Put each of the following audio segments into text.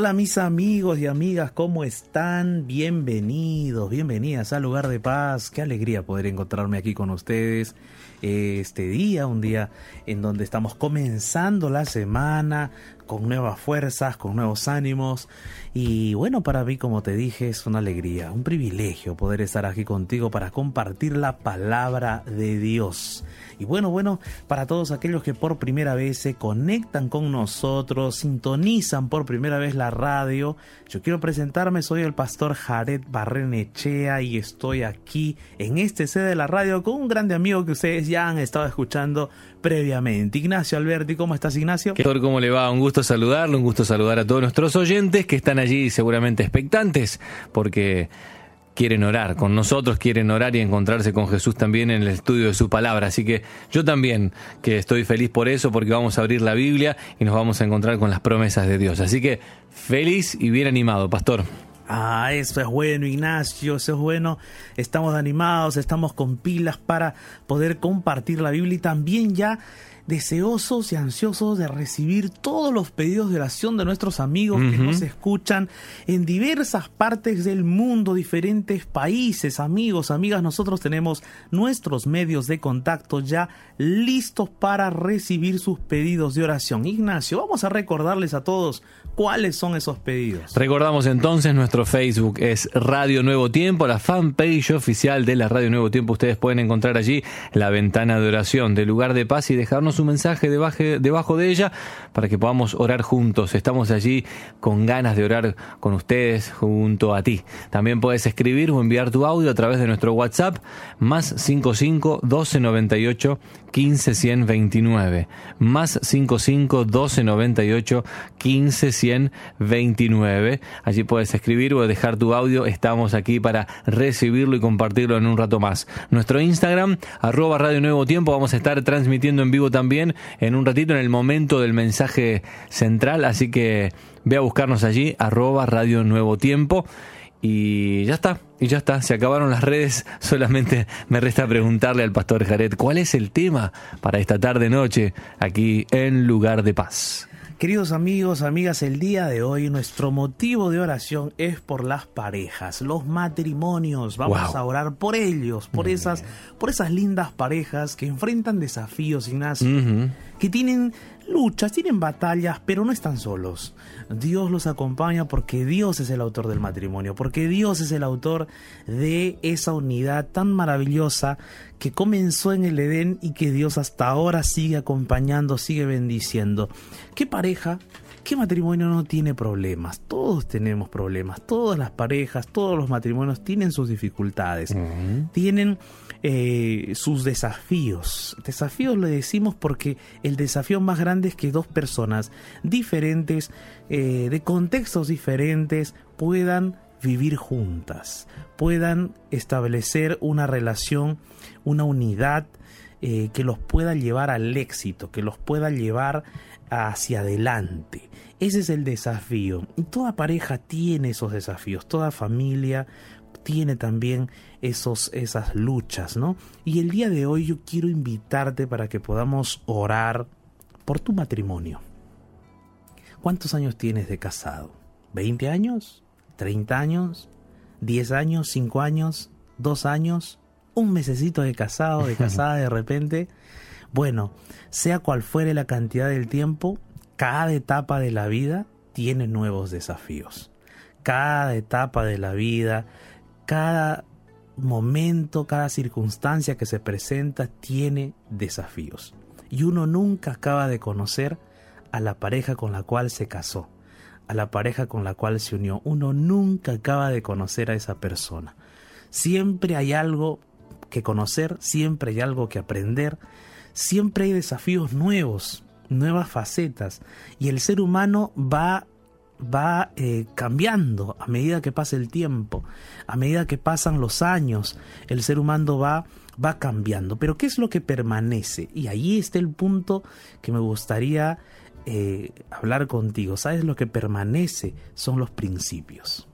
Hola, mis amigos y amigas, ¿cómo están? Bienvenidos, bienvenidas al lugar de paz. Qué alegría poder encontrarme aquí con ustedes este día, un día en donde estamos comenzando la semana con nuevas fuerzas, con nuevos ánimos. Y bueno, para mí, como te dije, es una alegría, un privilegio poder estar aquí contigo para compartir la palabra de Dios. Y bueno, bueno, para todos aquellos que por primera vez se conectan con nosotros, sintonizan por primera vez la radio, yo quiero presentarme, soy el pastor Jared Barrenechea y estoy aquí en este sede de la radio con un grande amigo que ustedes ya han estado escuchando previamente. Ignacio Alberti, ¿cómo estás Ignacio? ¿Qué? ¿Cómo le va? Un gusto saludarlo, un gusto saludar a todos nuestros oyentes que están allí seguramente expectantes porque quieren orar con nosotros, quieren orar y encontrarse con Jesús también en el estudio de su palabra. Así que yo también que estoy feliz por eso, porque vamos a abrir la Biblia y nos vamos a encontrar con las promesas de Dios. Así que feliz y bien animado, pastor. Ah, eso es bueno, Ignacio, eso es bueno. Estamos animados, estamos con pilas para poder compartir la Biblia y también ya deseosos y ansiosos de recibir todos los pedidos de oración de nuestros amigos que nos escuchan en diversas partes del mundo, diferentes países, amigos, amigas. Nosotros tenemos nuestros medios de contacto ya listos para recibir sus pedidos de oración. Ignacio, vamos a recordarles a todos cuáles son esos pedidos. Recordamos entonces, nuestro Facebook es Radio Nuevo Tiempo, la fanpage oficial de la Radio Nuevo Tiempo. Ustedes pueden encontrar allí la ventana de oración del lugar de paz y dejarnos un mensaje debajo, de ella para que podamos orar juntos. Estamos allí con ganas de orar con ustedes junto a ti. También puedes escribir o enviar tu audio a través de nuestro WhatsApp más 55 12 98 15 129 más 55 12 98 15 129 allí puedes escribir o dejar tu audio. Estamos aquí para recibirlo y compartirlo en un rato más. Nuestro Instagram arroba radio nuevo tiempo. Vamos a estar transmitiendo en vivo también en un ratito en el momento del mensaje central. Así que ve a buscarnos allí arroba radio nuevo tiempo. Y ya está, y ya está, se acabaron las redes, solamente me resta preguntarle al pastor Jared cuál es el tema para esta tarde noche aquí en Lugar de Paz. Queridos amigos, amigas, el día de hoy nuestro motivo de oración es por las parejas, los matrimonios. Vamos a orar por ellos, por esas, por esas lindas parejas que enfrentan desafíos, Ignacio, que tienen luchas, tienen batallas, pero no están solos. Dios los acompaña porque Dios es el autor del matrimonio, porque Dios es el autor de esa unidad tan maravillosa que comenzó en el Edén y que Dios hasta ahora sigue acompañando, sigue bendiciendo. ¿Qué pareja ¿Qué matrimonio no tiene problemas? Todos tenemos problemas, todas las parejas, todos los matrimonios tienen sus dificultades, tienen eh, sus desafíos. Desafíos le decimos porque el desafío más grande es que dos personas diferentes, eh, de contextos diferentes, puedan vivir juntas, puedan establecer una relación, una unidad eh, que los pueda llevar al éxito, que los pueda llevar hacia adelante. Ese es el desafío. Y toda pareja tiene esos desafíos, toda familia tiene también esos, esas luchas, ¿no? Y el día de hoy yo quiero invitarte para que podamos orar por tu matrimonio. ¿Cuántos años tienes de casado? ¿20 años? ¿30 años? ¿10 años? ¿5 años? ¿2 años? ¿Un mesecito de casado, de casada de repente? Bueno, sea cual fuere la cantidad del tiempo, cada etapa de la vida tiene nuevos desafíos. Cada etapa de la vida, cada momento, cada circunstancia que se presenta tiene desafíos. Y uno nunca acaba de conocer a la pareja con la cual se casó, a la pareja con la cual se unió. Uno nunca acaba de conocer a esa persona. Siempre hay algo que conocer, siempre hay algo que aprender, siempre hay desafíos nuevos, nuevas facetas, y el ser humano va va eh, cambiando a medida que pasa el tiempo, a medida que pasan los años, el ser humano va, va cambiando. Pero ¿qué es lo que permanece? Y ahí está el punto que me gustaría eh, hablar contigo. ¿Sabes lo que permanece? Son los principios.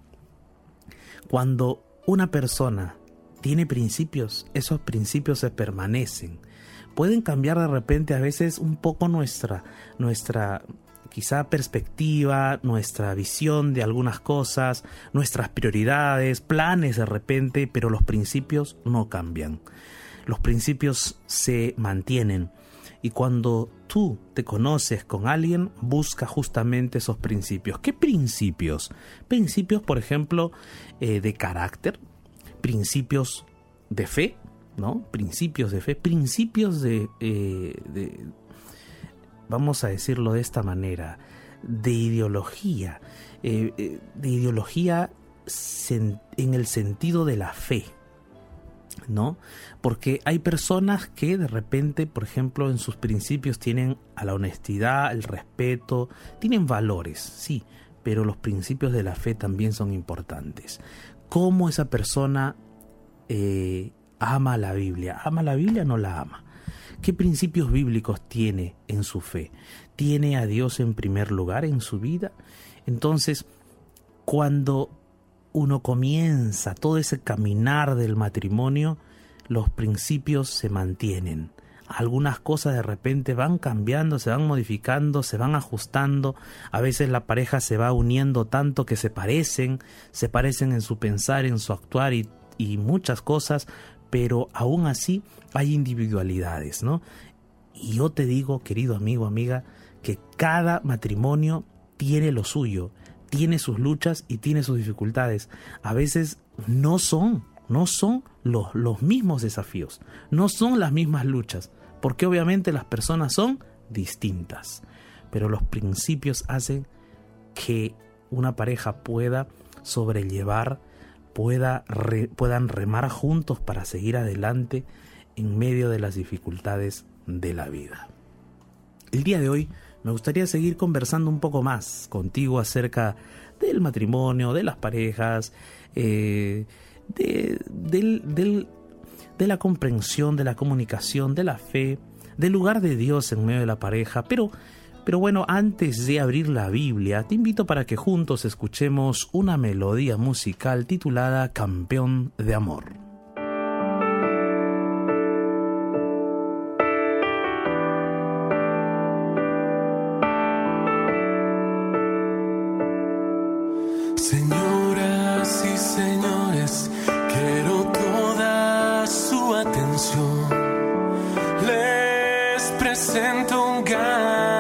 Cuando una persona tiene principios, esos principios se permanecen pueden cambiar de repente a veces un poco nuestra, nuestra quizá perspectiva, nuestra visión de algunas cosas, nuestras prioridades, planes de repente, pero los principios no cambian. Los principios se mantienen. Y cuando tú te conoces con alguien, busca justamente esos principios. ¿Qué principios? Principios, por ejemplo, eh, de carácter, principios de fe, ¿no? Principios de fe, principios de, eh, vamos a decirlo de esta manera, de ideología, eh, eh, de ideología en el sentido de la fe, ¿no? Porque hay personas que de repente, por ejemplo, en sus principios tienen a la honestidad, el respeto, tienen valores, sí, pero los principios de la fe también son importantes. ¿Cómo esa persona ama la Biblia. ¿Ama la Biblia no la ama? ¿Qué principios bíblicos tiene en su fe? ¿Tiene a Dios en primer lugar en su vida? Entonces, cuando uno comienza todo ese caminar del matrimonio, los principios se mantienen. Algunas cosas de repente van cambiando, se van modificando, se van ajustando. A veces la pareja se va uniendo tanto que se parecen, se parecen en su pensar, en su actuar y, y muchas cosas, pero aún así hay individualidades, ¿no? Y yo te digo, querido amigo, amiga, que cada matrimonio tiene lo suyo, tiene sus luchas y tiene sus dificultades. A veces no son, no son los, los mismos desafíos, no son las mismas luchas, porque obviamente las personas son distintas, pero los principios hacen que una pareja pueda sobrellevar puedan remar juntos para seguir adelante en medio de las dificultades de la vida. El día de hoy me gustaría seguir conversando un poco más contigo acerca del matrimonio, de las parejas, eh, de, de la comprensión, de la comunicación, de la fe, del lugar de Dios en medio de la pareja, pero pero bueno, antes de abrir la Biblia, te invito para que juntos escuchemos una melodía musical titulada Campeón de Amor. Señoras y señores, quiero toda su atención. Les presento un gran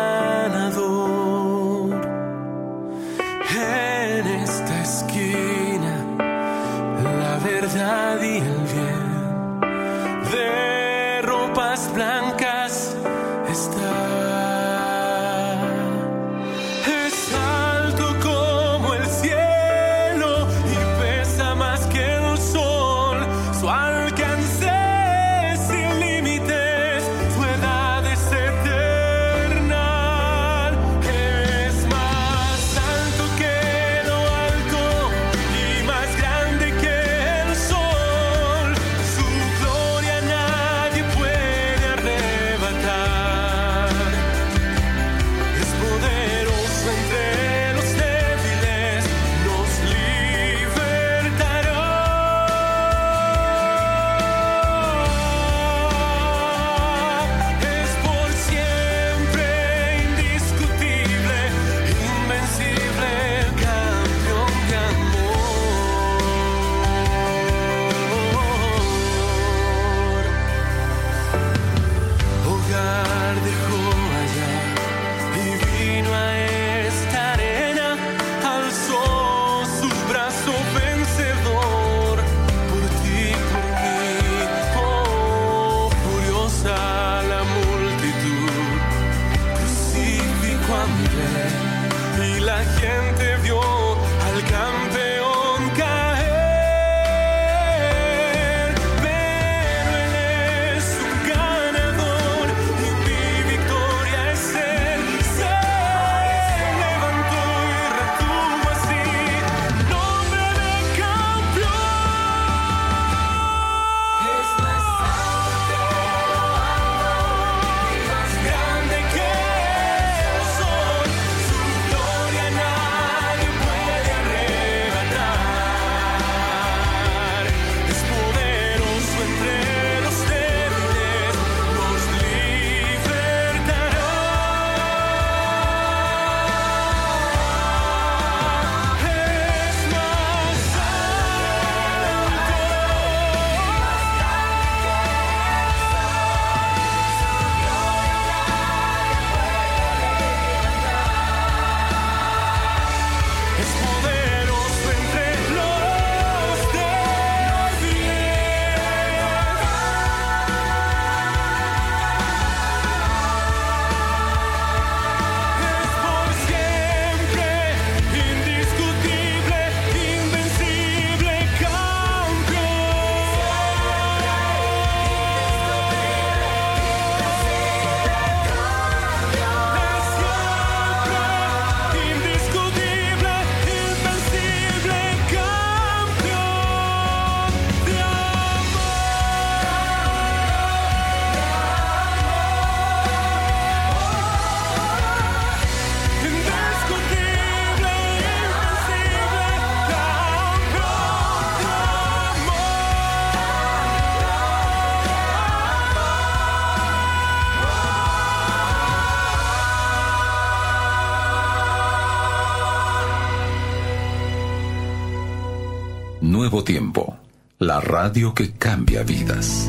Nuevo Tiempo, la radio que cambia vidas.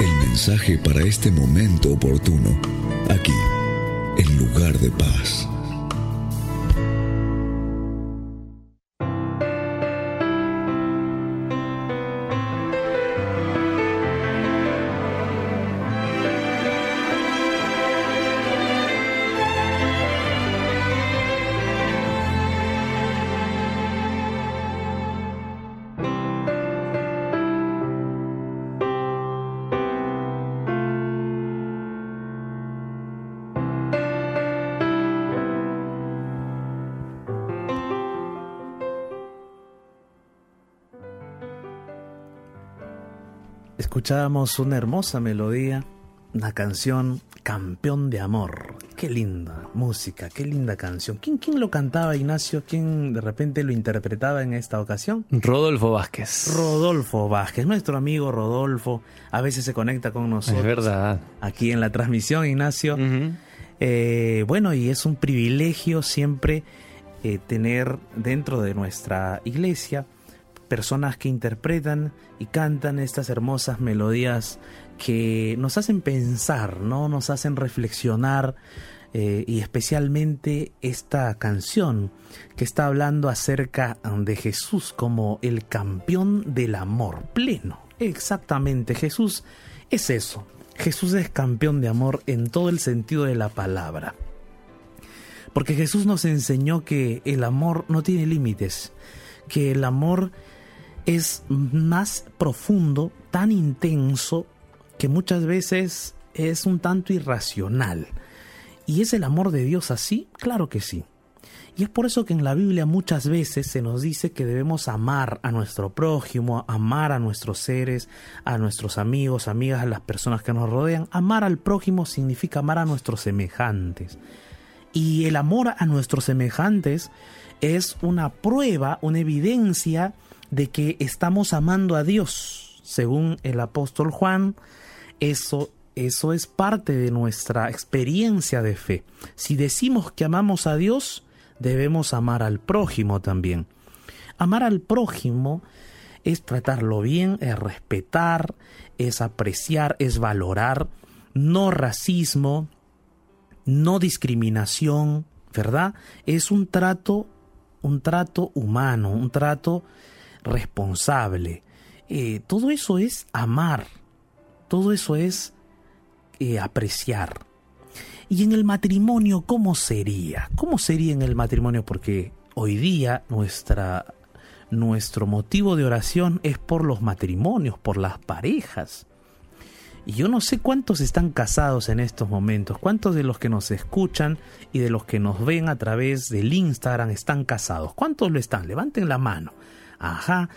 El mensaje para este momento oportuno, aquí, en lugar de paz. Escuchábamos una hermosa melodía, una canción Campeón de Amor. Qué linda música, qué linda canción. ¿Quién, ¿Quién lo cantaba, Ignacio? ¿Quién de repente lo interpretaba en esta ocasión? Rodolfo Vázquez. Rodolfo Vázquez, nuestro amigo Rodolfo. A veces se conecta con nosotros. Es verdad. Aquí en la transmisión, Ignacio. Eh, bueno, y es un privilegio siempre eh, tener dentro de nuestra iglesia personas que interpretan y cantan estas hermosas melodías que nos hacen pensar, ¿no? Nos hacen reflexionar eh, y especialmente esta canción que está hablando acerca de Jesús como el campeón del amor pleno. Exactamente, Jesús es eso. Jesús es campeón de amor en todo el sentido de la palabra. Porque Jesús nos enseñó que el amor no tiene límites, que el amor es más profundo, tan intenso, que muchas veces es un tanto irracional. ¿Y es el amor de Dios así? Claro que sí. Y es por eso que en la Biblia muchas veces se nos dice que debemos amar a nuestro prójimo, amar a nuestros seres, a nuestros amigos, amigas, a las personas que nos rodean. Amar al prójimo significa amar a nuestros semejantes. Y el amor a nuestros semejantes es una prueba, una evidencia de que estamos amando a Dios. Según el apóstol Juan, eso, eso es parte de nuestra experiencia de fe. Si decimos que amamos a Dios, debemos amar al prójimo también. Amar al prójimo es tratarlo bien, es respetar, es apreciar, es valorar, no racismo, no discriminación, ¿verdad? Es un trato, un trato humano, un trato responsable. Eh, todo eso es amar, todo eso es eh, apreciar. Y en el matrimonio, ¿cómo sería? ¿Cómo sería en el matrimonio? Porque hoy día nuestra, nuestro motivo de oración es por los matrimonios, por las parejas. Y yo no sé cuántos están casados en estos momentos, cuántos de los que nos escuchan y de los que nos ven a través del Instagram están casados. ¿Cuántos lo están? Levanten la mano. Ajá,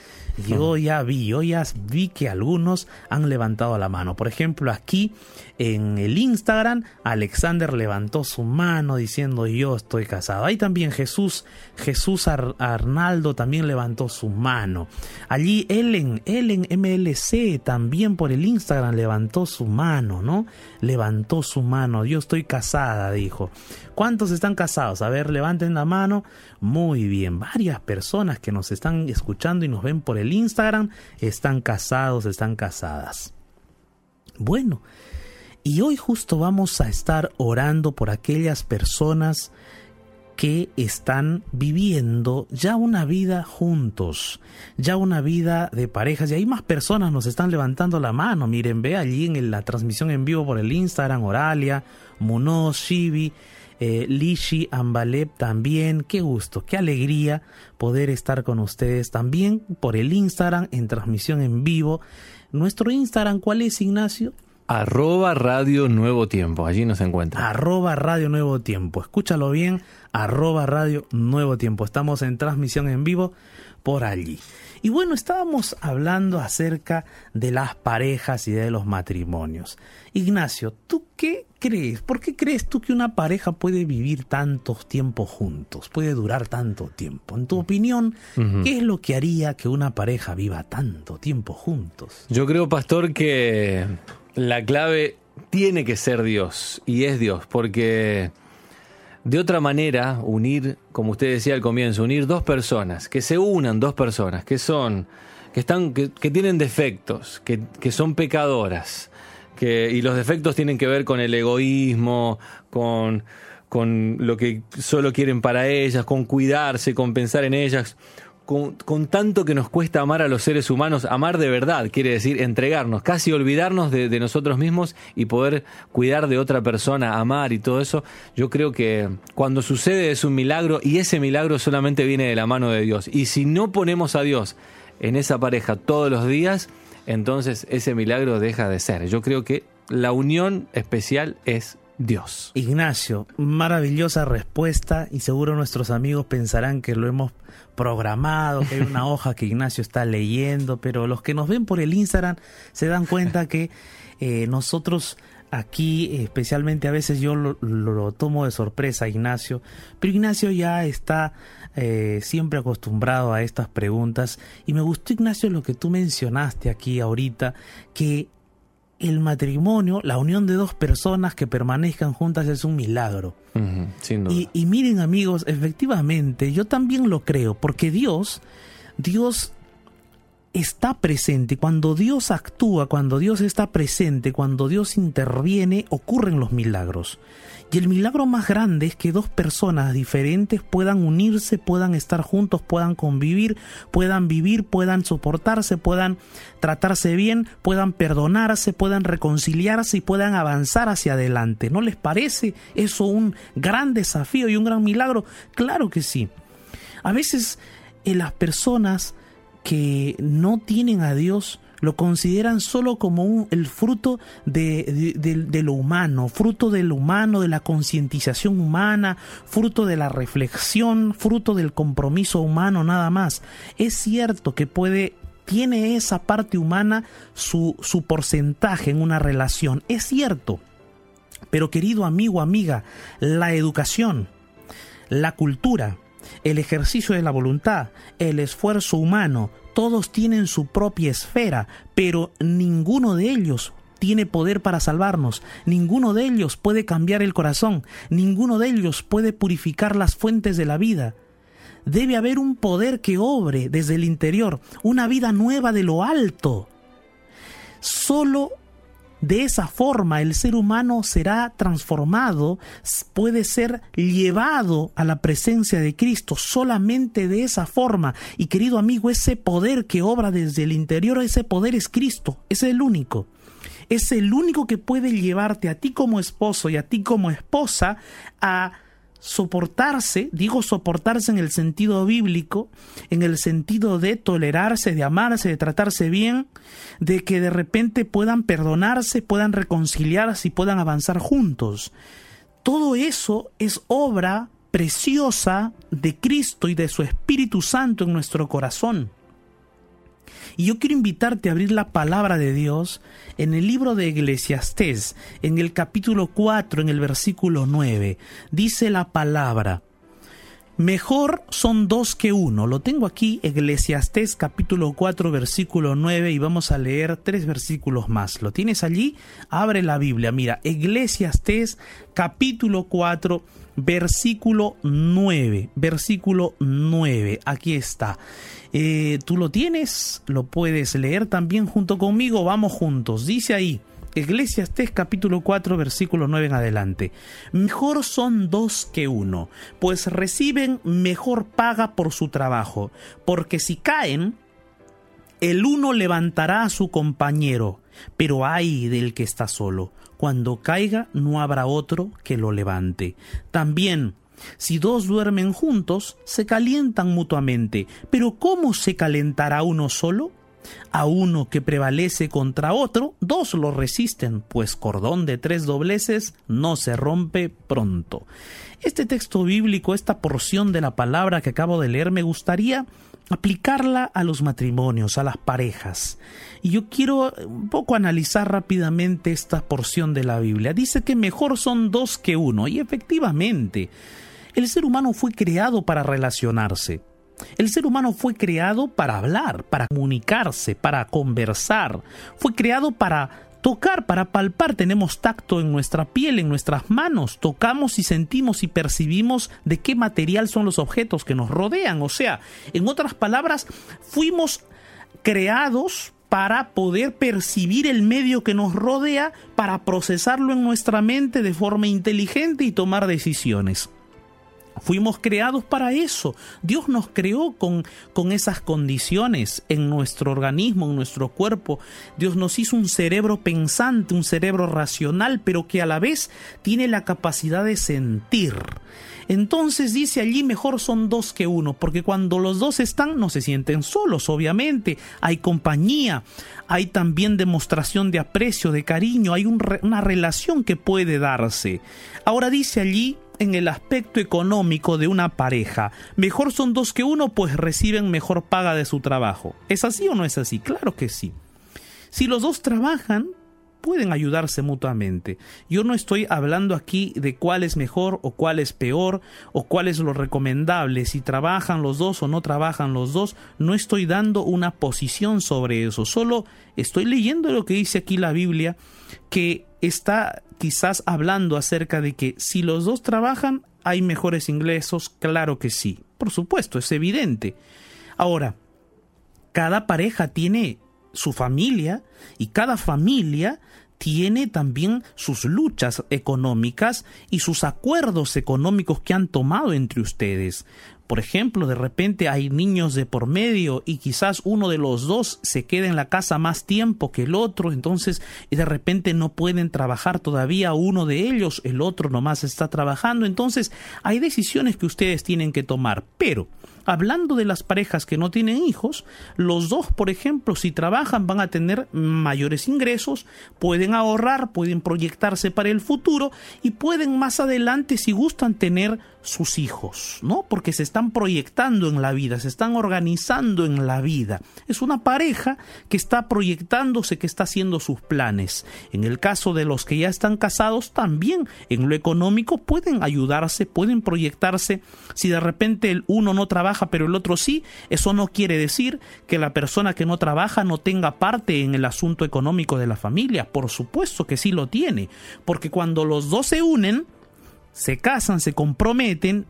yo ya vi, yo ya vi que algunos han levantado la mano. Por ejemplo, aquí en el Instagram, Alexander levantó su mano diciendo yo estoy casado. Ahí también Jesús, Jesús Arnaldo también levantó su mano. Allí Ellen, Ellen MLC también por el Instagram levantó su mano, ¿no? Levantó su mano. Yo estoy casada, dijo. ¿Cuántos están casados? A ver, levanten la mano. Muy bien, varias personas que nos están escuchando y nos ven por el Instagram están casados, están casadas. Bueno, y hoy justo vamos a estar orando por aquellas personas que están viviendo ya una vida juntos, ya una vida de parejas. Y hay más personas nos están levantando la mano. Miren, ve allí en la transmisión en vivo por el Instagram, Oralia, Munoz, Shibi, eh, Lishi, Ambaleb también. Qué gusto, qué alegría poder estar con ustedes también por el Instagram en transmisión en vivo. Nuestro Instagram, ¿cuál es, Ignacio? Arroba Radio Nuevo Tiempo, allí nos encuentra. Arroba Radio Nuevo Tiempo, escúchalo bien, arroba Radio Nuevo Tiempo. Estamos en transmisión en vivo por allí. Y bueno, estábamos hablando acerca de las parejas y de los matrimonios. Ignacio, ¿tú qué crees? ¿Por qué crees tú que una pareja puede vivir tantos tiempos juntos? Puede durar tanto tiempo. En tu opinión, ¿qué es lo que haría que una pareja viva tanto tiempo juntos? Yo creo, pastor, que la clave tiene que ser Dios. Y es Dios, porque de otra manera, unir, como usted decía al comienzo, unir dos personas, que se unan dos personas, que son que, están, que, tienen defectos, que, que son pecadoras, que, y los defectos tienen que ver con el egoísmo, con, con lo que solo quieren para ellas, con cuidarse, con pensar en ellas con, tanto que nos cuesta amar a los seres humanos, amar de verdad, quiere decir entregarnos, casi olvidarnos de, nosotros mismos y poder cuidar de otra persona, amar y todo eso, yo creo que cuando sucede es un milagro y ese milagro solamente viene de la mano de Dios. Y si no ponemos a Dios en esa pareja todos los días, entonces ese milagro deja de ser. Yo creo que la unión especial es Dios. Ignacio, maravillosa respuesta y seguro nuestros amigos pensarán que lo hemos programado, que hay una hoja que Ignacio está leyendo, pero los que nos ven por el Instagram se dan cuenta que eh, nosotros aquí, especialmente a veces yo lo, tomo de sorpresa, Ignacio, pero Ignacio ya está eh, siempre acostumbrado a estas preguntas y me gustó, Ignacio, lo que tú mencionaste aquí ahorita, que el matrimonio, la unión de dos personas que permanezcan juntas es un milagro. Y, miren amigos, efectivamente, yo también lo creo, porque Dios, Dios está presente. Cuando Dios actúa, cuando Dios está presente, cuando Dios interviene, ocurren los milagros. Y el milagro más grande es que dos personas diferentes puedan unirse, puedan estar juntos, puedan convivir, puedan vivir, puedan soportarse, puedan tratarse bien, puedan perdonarse, puedan reconciliarse y puedan avanzar hacia adelante. ¿No les parece eso un gran desafío y un gran milagro? Claro que sí. A veces en las personas que no tienen a Dios lo consideran solo como el fruto de, de, lo humano, fruto de lo humano, de la concientización humana, fruto de la reflexión, fruto del compromiso humano nada más. Es cierto que puede tiene esa parte humana su, su porcentaje en una relación, es cierto. Pero querido amigo, amiga, la educación, la cultura, el ejercicio de la voluntad, el esfuerzo humano, todos tienen su propia esfera, pero ninguno de ellos tiene poder para salvarnos, ninguno de ellos puede cambiar el corazón, ninguno de ellos puede purificar las fuentes de la vida. Debe haber un poder que obre desde el interior, una vida nueva de lo alto. Solo de esa forma el ser humano será transformado, puede ser llevado a la presencia de Cristo solamente de esa forma. Y querido amigo, ese poder que obra desde el interior, ese poder es Cristo, es el único. Es el único que puede llevarte a ti como esposo y a ti como esposa a soportarse, digo soportarse en el sentido bíblico, en el sentido de tolerarse, de amarse, de tratarse bien, de que de repente puedan perdonarse, puedan reconciliarse y puedan avanzar juntos. Todo eso es obra preciosa de Cristo y de su Espíritu Santo en nuestro corazón. Y yo quiero invitarte a abrir la palabra de Dios en el libro de Eclesiastés, en el capítulo 4, en el versículo 9. Dice la palabra, Mejor son dos que uno. Lo tengo aquí, Eclesiastés capítulo 4 versículo 9 y vamos a leer tres versículos más. ¿Lo tienes allí? Abre la Biblia. Mira, Eclesiastés capítulo 4 versículo 9. Versículo 9. Aquí está. Eh, Tú lo tienes, lo puedes leer también junto conmigo. Vamos juntos. Dice ahí. Eclesiastés capítulo 4 versículo 9 en adelante. Mejor son dos que uno, pues reciben mejor paga por su trabajo, porque si caen, el uno levantará a su compañero, pero ay del que está solo. Cuando caiga no habrá otro que lo levante. También si dos duermen juntos, se calientan mutuamente, pero ¿cómo se calentará uno solo? A uno que prevalece contra otro, dos lo resisten, pues cordón de tres dobleces no se rompe pronto. Este texto bíblico, esta porción de la palabra que acabo de leer, me gustaría aplicarla a los matrimonios, a las parejas. Y yo quiero un poco analizar rápidamente esta porción de la Biblia. Dice que mejor son dos que uno, y efectivamente, el ser humano fue creado para relacionarse. El ser humano fue creado para hablar, para comunicarse, para conversar. Fue creado para tocar, para palpar. Tenemos tacto en nuestra piel, en nuestras manos. Tocamos y sentimos y percibimos de qué material son los objetos que nos rodean. O sea, en otras palabras, fuimos creados para poder percibir el medio que nos rodea, para procesarlo en nuestra mente de forma inteligente y tomar decisiones. Fuimos creados para eso. Dios nos creó con, con, esas condiciones en nuestro organismo, en nuestro cuerpo. Dios nos hizo un cerebro pensante, un cerebro racional, pero que a la vez tiene la capacidad de sentir. Entonces dice allí mejor son dos que uno, porque cuando los dos están no se sienten solos, obviamente. Hay compañía, hay también demostración de aprecio, de cariño, hay una relación que puede darse. Ahora dice allí en el aspecto económico de una pareja. Mejor son dos que uno, pues reciben mejor paga de su trabajo. ¿Es así o no es así? Claro que sí. Si los dos trabajan, pueden ayudarse mutuamente. Yo no estoy hablando aquí de cuál es mejor o cuál es peor o cuál es lo recomendable, si trabajan los dos o no trabajan los dos, no estoy dando una posición sobre eso, solo estoy leyendo lo que dice aquí la Biblia, que está quizás hablando acerca de que si los dos trabajan, hay mejores ingresos, claro que sí, por supuesto, es evidente. Ahora, cada pareja tiene su familia y cada familia tiene también sus luchas económicas y sus acuerdos económicos que han tomado entre ustedes. Por ejemplo, de repente hay niños de por medio y quizás uno de los dos se queda en la casa más tiempo que el otro, entonces de repente no pueden trabajar todavía uno de ellos, el otro nomás está trabajando, entonces hay decisiones que ustedes tienen que tomar, pero Hablando de las parejas que no tienen hijos, los dos, por ejemplo, si trabajan van a tener mayores ingresos, pueden ahorrar, pueden proyectarse para el futuro y pueden más adelante, si gustan, tener sus hijos, ¿no? Porque se están proyectando en la vida, se están organizando en la vida. Es una pareja que está proyectándose, que está haciendo sus planes. En el caso de los que ya están casados, también en lo económico pueden ayudarse, pueden proyectarse. Si de repente el uno no trabaja, pero el otro sí, eso no quiere decir que la persona que no trabaja no tenga parte en el asunto económico de la familia. Por supuesto que sí lo tiene, porque cuando los dos se unen, se casan, se comprometen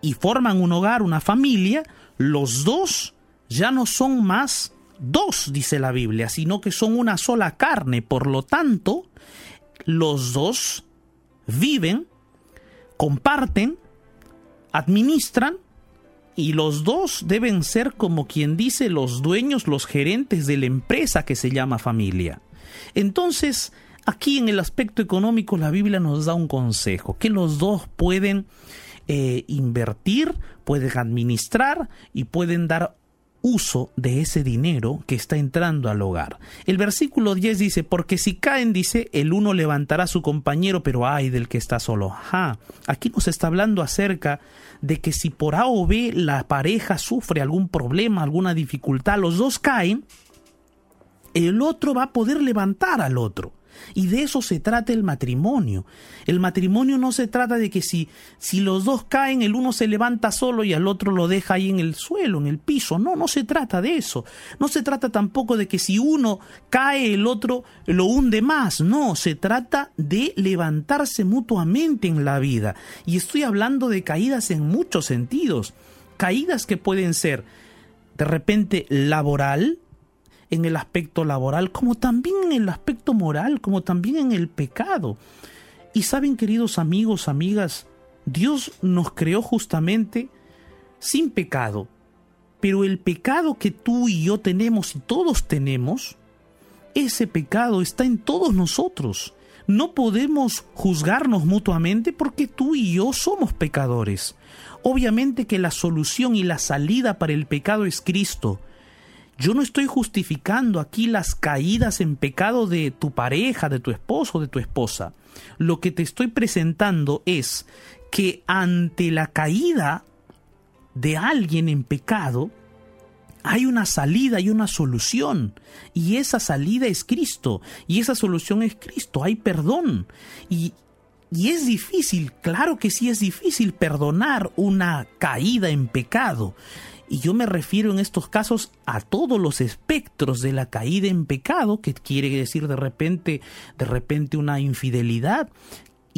y forman un hogar, una familia, los dos ya no son más dos, dice la Biblia, sino que son una sola carne. Por lo tanto, los dos viven, comparten, administran y los dos deben ser como quien dice los dueños, los gerentes de la empresa que se llama familia. Entonces, Aquí en el aspecto económico la Biblia nos da un consejo, que los dos pueden eh, invertir, pueden administrar y pueden dar uso de ese dinero que está entrando al hogar. El versículo 10 dice, porque si caen, dice, el uno levantará a su compañero, pero ay del que está solo. Aquí nos está hablando acerca de que si por A o B la pareja sufre algún problema, alguna dificultad, los dos caen, el otro va a poder levantar al otro. Y de eso se trata el matrimonio. El matrimonio no se trata de que si, si los dos caen, el uno se levanta solo y al otro lo deja ahí en el suelo, en el piso. No, no se trata de eso. No se trata tampoco de que si uno cae, el otro lo hunde más. No, se trata de levantarse mutuamente en la vida. Y estoy hablando de caídas en muchos sentidos. Caídas que pueden ser de repente laboral, en el aspecto laboral, como también en el aspecto moral, como también en el pecado. Y saben, queridos amigos, amigas, Dios nos creó justamente sin pecado. Pero el pecado que tú y yo tenemos y todos tenemos, ese pecado está en todos nosotros. No podemos juzgarnos mutuamente porque tú y yo somos pecadores. Obviamente que la solución y la salida para el pecado es Cristo, yo no estoy justificando aquí las caídas en pecado de tu pareja, de tu esposo, de tu esposa. Lo que te estoy presentando es que ante la caída de alguien en pecado, hay una salida y una solución. Y esa salida es Cristo. Y esa solución es Cristo. Hay perdón. Y, y es difícil, claro que sí es difícil perdonar una caída en pecado. Y yo me refiero en estos casos a todos los espectros de la caída en pecado, que quiere decir de repente, de repente una infidelidad,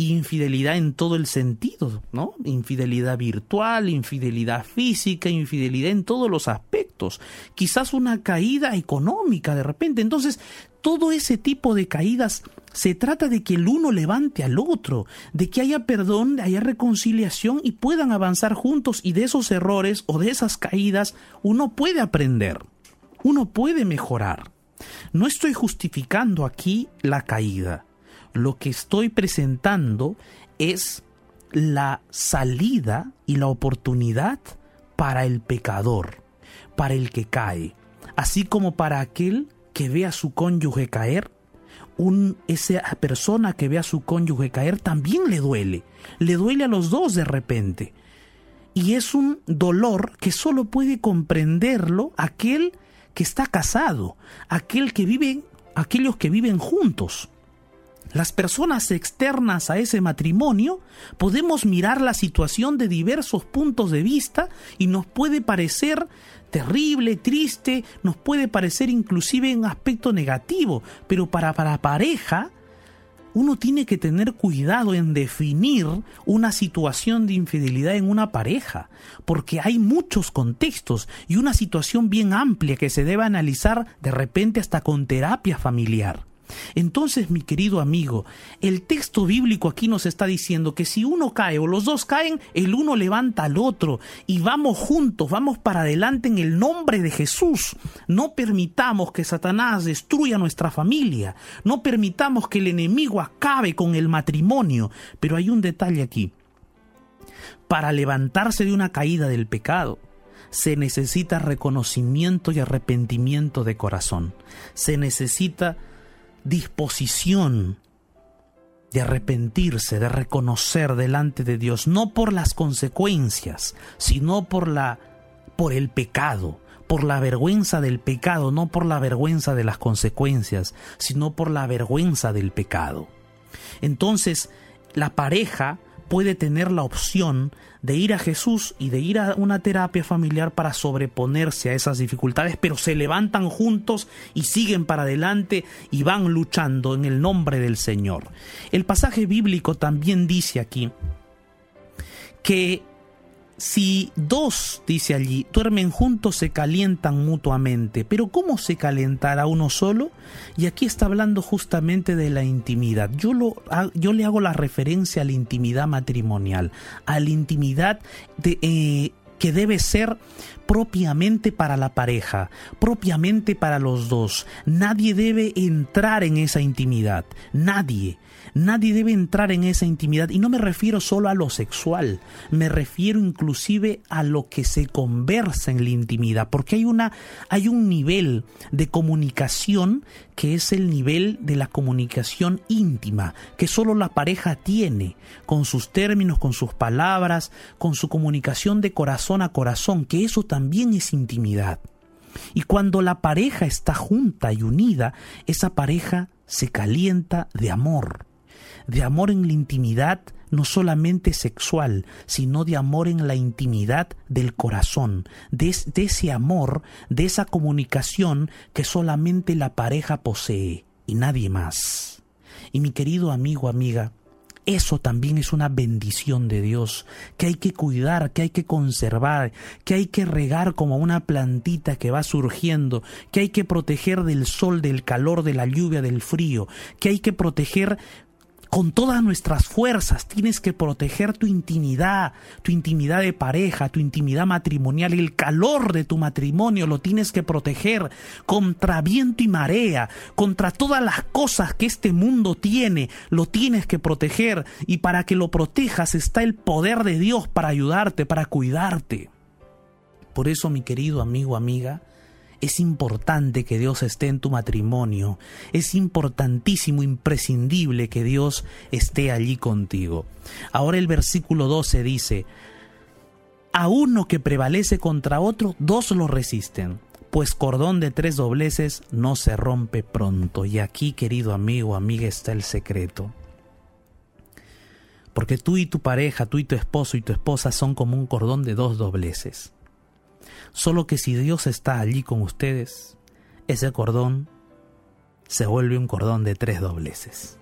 infidelidad en todo el sentido, ¿no? Infidelidad virtual, infidelidad física, infidelidad en todos los aspectos. Quizás una caída económica de repente. Entonces, todo ese tipo de caídas se trata de que el uno levante al otro, de que haya perdón, haya reconciliación y puedan avanzar juntos y de esos errores o de esas caídas uno puede aprender, uno puede mejorar. No estoy justificando aquí la caída lo que estoy presentando es la salida y la oportunidad para el pecador, para el que cae, así como para aquel que ve a su cónyuge caer, un, esa persona que ve a su cónyuge caer también le duele, le duele a los dos de repente. Y es un dolor que solo puede comprenderlo aquel que está casado, aquel que vive, aquellos que viven juntos las personas externas a ese matrimonio podemos mirar la situación de diversos puntos de vista y nos puede parecer terrible, triste, nos puede parecer inclusive un aspecto negativo, pero para, para pareja uno tiene que tener cuidado en definir una situación de infidelidad en una pareja, porque hay muchos contextos y una situación bien amplia que se debe analizar de repente hasta con terapia familiar. Entonces, mi querido amigo, el texto bíblico aquí nos está diciendo que si uno cae o los dos caen, el uno levanta al otro y vamos juntos, vamos para adelante en el nombre de Jesús. No permitamos que Satanás destruya nuestra familia, no permitamos que el enemigo acabe con el matrimonio. Pero hay un detalle aquí. Para levantarse de una caída del pecado, se necesita reconocimiento y arrepentimiento de corazón. Se necesita disposición de arrepentirse, de reconocer delante de Dios, no por las consecuencias, sino por la por el pecado, por la vergüenza del pecado, no por la vergüenza de las consecuencias, sino por la vergüenza del pecado. Entonces, la pareja puede tener la opción de ir a Jesús y de ir a una terapia familiar para sobreponerse a esas dificultades, pero se levantan juntos y siguen para adelante y van luchando en el nombre del Señor. El pasaje bíblico también dice aquí que si dos, dice allí, duermen juntos se calientan mutuamente, pero ¿cómo se calentará uno solo? Y aquí está hablando justamente de la intimidad. Yo, lo, yo le hago la referencia a la intimidad matrimonial, a la intimidad eh, que debe ser propiamente para la pareja, propiamente para los dos. Nadie debe entrar en esa intimidad, nadie. Nadie debe entrar en esa intimidad y no me refiero solo a lo sexual, me refiero inclusive a lo que se conversa en la intimidad, porque hay una hay un nivel de comunicación que es el nivel de la comunicación íntima, que solo la pareja tiene, con sus términos, con sus palabras, con su comunicación de corazón a corazón, que eso también es intimidad. Y cuando la pareja está junta y unida, esa pareja se calienta de amor de amor en la intimidad no solamente sexual, sino de amor en la intimidad del corazón, de, ese amor, de esa comunicación que solamente la pareja posee y nadie más. Y mi querido amigo, amiga, eso también es una bendición de Dios, que hay que cuidar, que hay que conservar, que hay que regar como una plantita que va surgiendo, que hay que proteger del sol, del calor, de la lluvia, del frío, que hay que proteger con todas nuestras fuerzas. Tienes que proteger tu intimidad, tu intimidad de pareja, tu intimidad matrimonial, el calor de tu matrimonio lo tienes que proteger contra viento y marea, contra todas las cosas que este mundo tiene, lo tienes que proteger y para que lo protejas está el poder de Dios para ayudarte, para cuidarte. Por eso, mi querido amigo, amiga, es importante que Dios esté en tu matrimonio. Es importantísimo, imprescindible que Dios esté allí contigo. Ahora el versículo 12 dice, a uno que prevalece contra otro, dos lo resisten, pues cordón de tres dobleces no se rompe pronto. Y aquí, querido amigo, amiga, está el secreto. Porque tú y tu pareja, tú y tu esposo y tu esposa son como un cordón de dos dobleces. Solo que si Dios está allí con ustedes, ese cordón se vuelve un cordón de tres dobleces.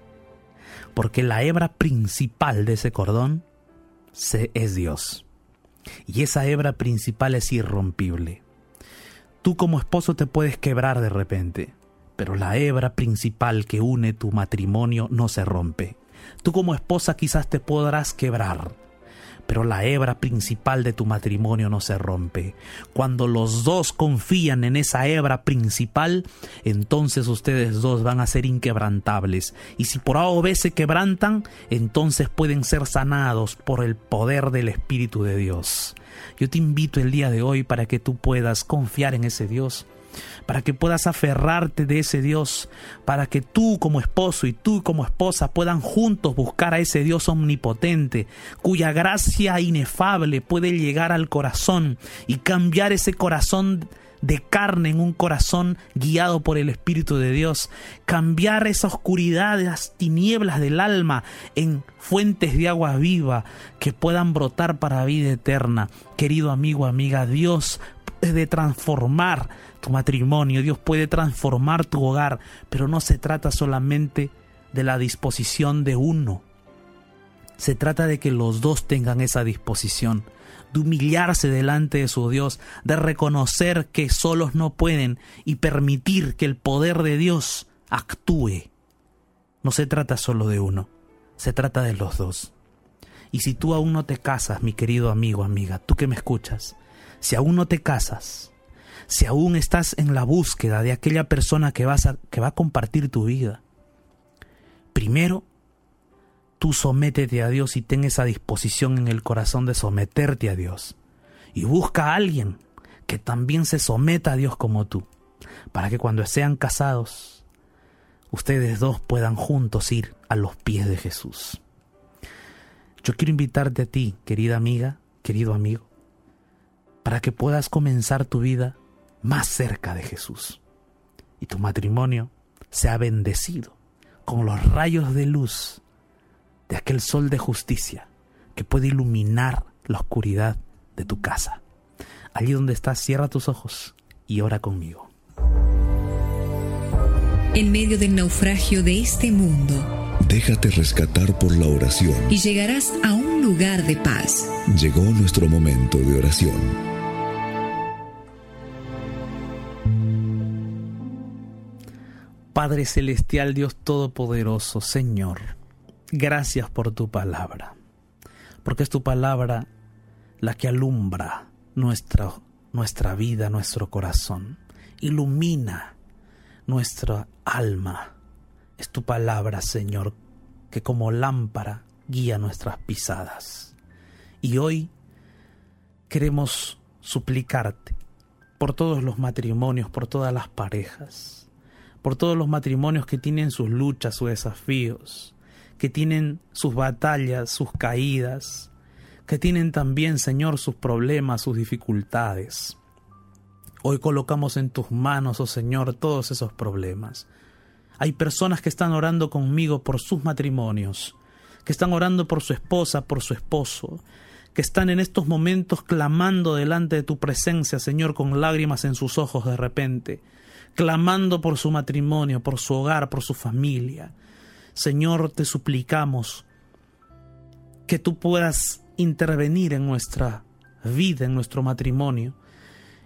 Porque la hebra principal de ese cordón es Dios. Y esa hebra principal es irrompible. Tú como esposo te puedes quebrar de repente, pero la hebra principal que une tu matrimonio no se rompe. Tú como esposa quizás te podrás quebrar, pero la hebra principal de tu matrimonio no se rompe. Cuando los dos confían en esa hebra principal, entonces ustedes dos van a ser inquebrantables. Y si por A o B se quebrantan, entonces pueden ser sanados por el poder del Espíritu de Dios. Yo te invito el día de hoy para que tú puedas confiar en ese Dios para que puedas aferrarte de ese Dios, para que tú como esposo y tú como esposa puedan juntos buscar a ese Dios omnipotente, cuya gracia inefable puede llegar al corazón y cambiar ese corazón de carne en un corazón guiado por el Espíritu de Dios, cambiar esa oscuridad, las tinieblas del alma en fuentes de agua viva que puedan brotar para vida eterna. Querido amigo, amiga, Dios de transformar tu matrimonio, Dios puede transformar tu hogar, pero no se trata solamente de la disposición de uno. Se trata de que los dos tengan esa disposición, de humillarse delante de su Dios, de reconocer que solos no pueden y permitir que el poder de Dios actúe. No se trata solo de uno, se trata de los dos. Y si tú aún no te casas, mi querido amigo, amiga, tú que me escuchas, si aún no te casas, si aún estás en la búsqueda de aquella persona que, vas a, que va a compartir tu vida, primero, tú sométete a Dios y ten esa disposición en el corazón de someterte a Dios. Y busca a alguien que también se someta a Dios como tú, para que cuando sean casados, ustedes dos puedan juntos ir a los pies de Jesús. Yo quiero invitarte a ti, querida amiga, querido amigo, para que puedas comenzar tu vida más cerca de Jesús y tu matrimonio sea bendecido con los rayos de luz de aquel sol de justicia que puede iluminar la oscuridad de tu casa. Allí donde estás, cierra tus ojos y ora conmigo. En medio del naufragio de este mundo, déjate rescatar por la oración y llegarás a un lugar de paz. Llegó nuestro momento de oración. Padre Celestial, Dios Todopoderoso, Señor, gracias por tu palabra, porque es tu palabra la que alumbra nuestra, nuestra vida, nuestro corazón, ilumina nuestra alma. Es tu palabra, Señor, que como lámpara guía nuestras pisadas. Y hoy queremos suplicarte por todos los matrimonios, por todas las parejas, por todos los matrimonios que tienen sus luchas, sus desafíos, que tienen sus batallas, sus caídas, que tienen también, Señor, sus problemas, sus dificultades. Hoy colocamos en tus manos, oh Señor, todos esos problemas. Hay personas que están orando conmigo por sus matrimonios, que están orando por su esposa, por su esposo, que están en estos momentos clamando delante de tu presencia, Señor, con lágrimas en sus ojos de repente, clamando por su matrimonio, por su hogar, por su familia. Señor, te suplicamos que tú puedas intervenir en nuestra vida, en nuestro matrimonio.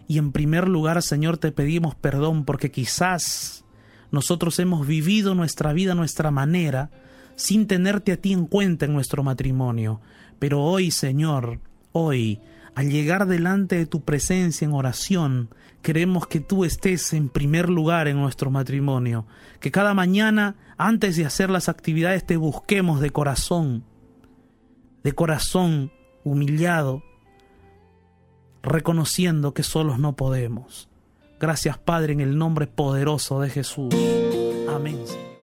Y en primer lugar, Señor, te pedimos perdón porque quizás nosotros hemos vivido nuestra vida nuestra manera, sin tenerte a ti en cuenta en nuestro matrimonio. Pero hoy, Señor, hoy, al llegar delante de tu presencia en oración, queremos que tú estés en primer lugar en nuestro matrimonio, que cada mañana, antes de hacer las actividades, te busquemos de corazón, de corazón humillado, reconociendo que solos no podemos. Gracias Padre en el nombre poderoso de Jesús. Amén.